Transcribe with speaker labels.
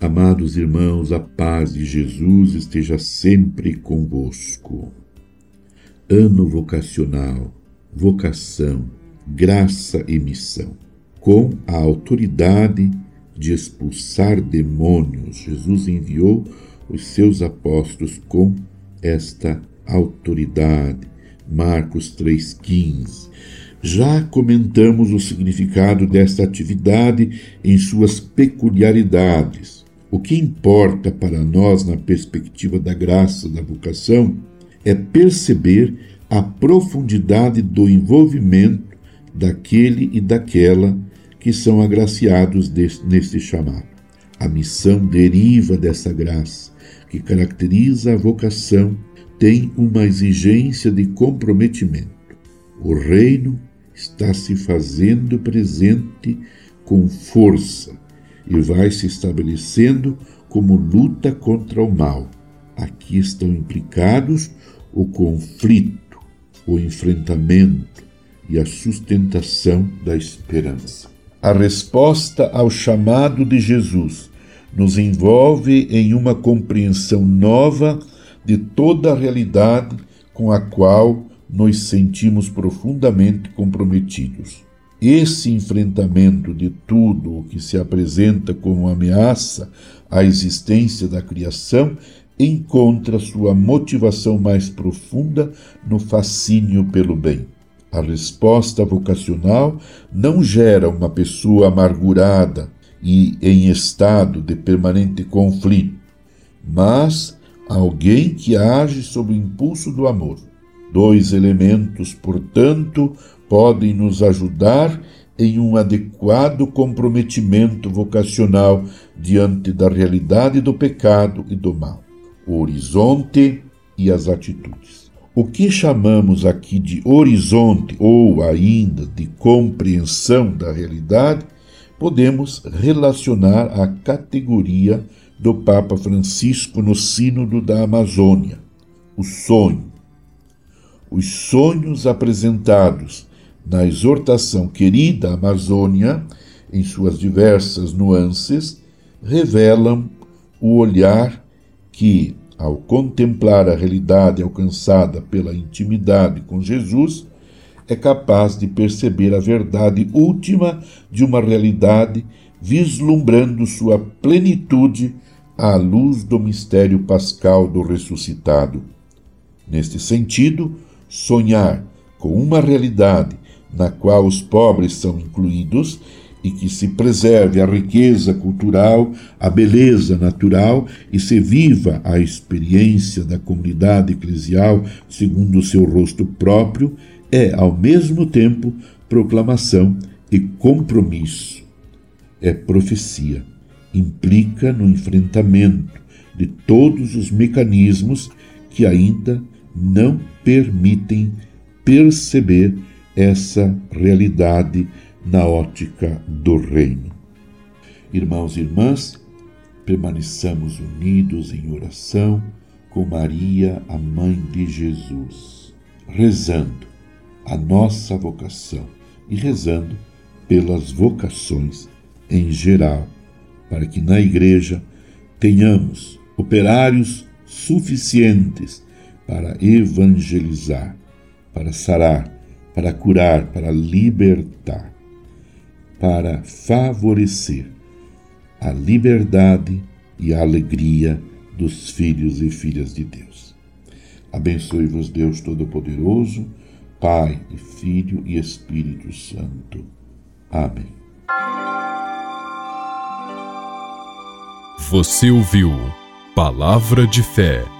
Speaker 1: Amados irmãos, a paz de Jesus esteja sempre convosco. Ano vocacional, vocação, graça e missão. Com a autoridade de expulsar demônios, Jesus enviou os seus apóstolos com esta autoridade. Marcos 3,15. Já comentamos o significado desta atividade em suas peculiaridades o que importa para nós, na perspectiva da graça da vocação, é perceber a profundidade do envolvimento daquele e daquela que são agraciados neste chamado. A missão deriva dessa graça, que caracteriza a vocação, tem uma exigência de comprometimento. O reino está se fazendo presente com força e vai se estabelecendo como luta contra o mal. Aqui estão implicados o conflito, o enfrentamento e a sustentação da esperança. A resposta ao chamado de Jesus nos envolve em uma compreensão nova de toda a realidade com a qual nos sentimos profundamente comprometidos. Esse enfrentamento de tudo o que se apresenta como ameaça à existência da criação encontra sua motivação mais profunda no fascínio pelo bem. A resposta vocacional não gera uma pessoa amargurada e em estado de permanente conflito, mas alguém que age sob o impulso do amor. Dois elementos, portanto, podem nos ajudar em um adequado comprometimento vocacional diante da realidade do pecado e do mal, o horizonte e as atitudes. O que chamamos aqui de horizonte ou ainda de compreensão da realidade, podemos relacionar à categoria do Papa Francisco no Sínodo da Amazônia, o sonho. Os sonhos apresentados na exortação querida Amazônia, em suas diversas nuances, revelam o olhar que, ao contemplar a realidade alcançada pela intimidade com Jesus, é capaz de perceber a verdade última de uma realidade, vislumbrando sua plenitude à luz do mistério pascal do ressuscitado. Neste sentido, sonhar com uma realidade na qual os pobres são incluídos e que se preserve a riqueza cultural, a beleza natural e se viva a experiência da comunidade eclesial segundo o seu rosto próprio, é, ao mesmo tempo, proclamação e compromisso. É profecia. Implica no enfrentamento de todos os mecanismos que ainda não permitem perceber essa realidade na ótica do reino. Irmãos e irmãs, permaneçamos unidos em oração com Maria, a mãe de Jesus, rezando a nossa vocação e rezando pelas vocações em geral, para que na igreja tenhamos operários suficientes para evangelizar, para sarar para curar, para libertar, para favorecer a liberdade e a alegria dos filhos e filhas de Deus. Abençoe-vos, Deus Todo-Poderoso, Pai e Filho e Espírito Santo. Amém.
Speaker 2: Você ouviu Palavra de Fé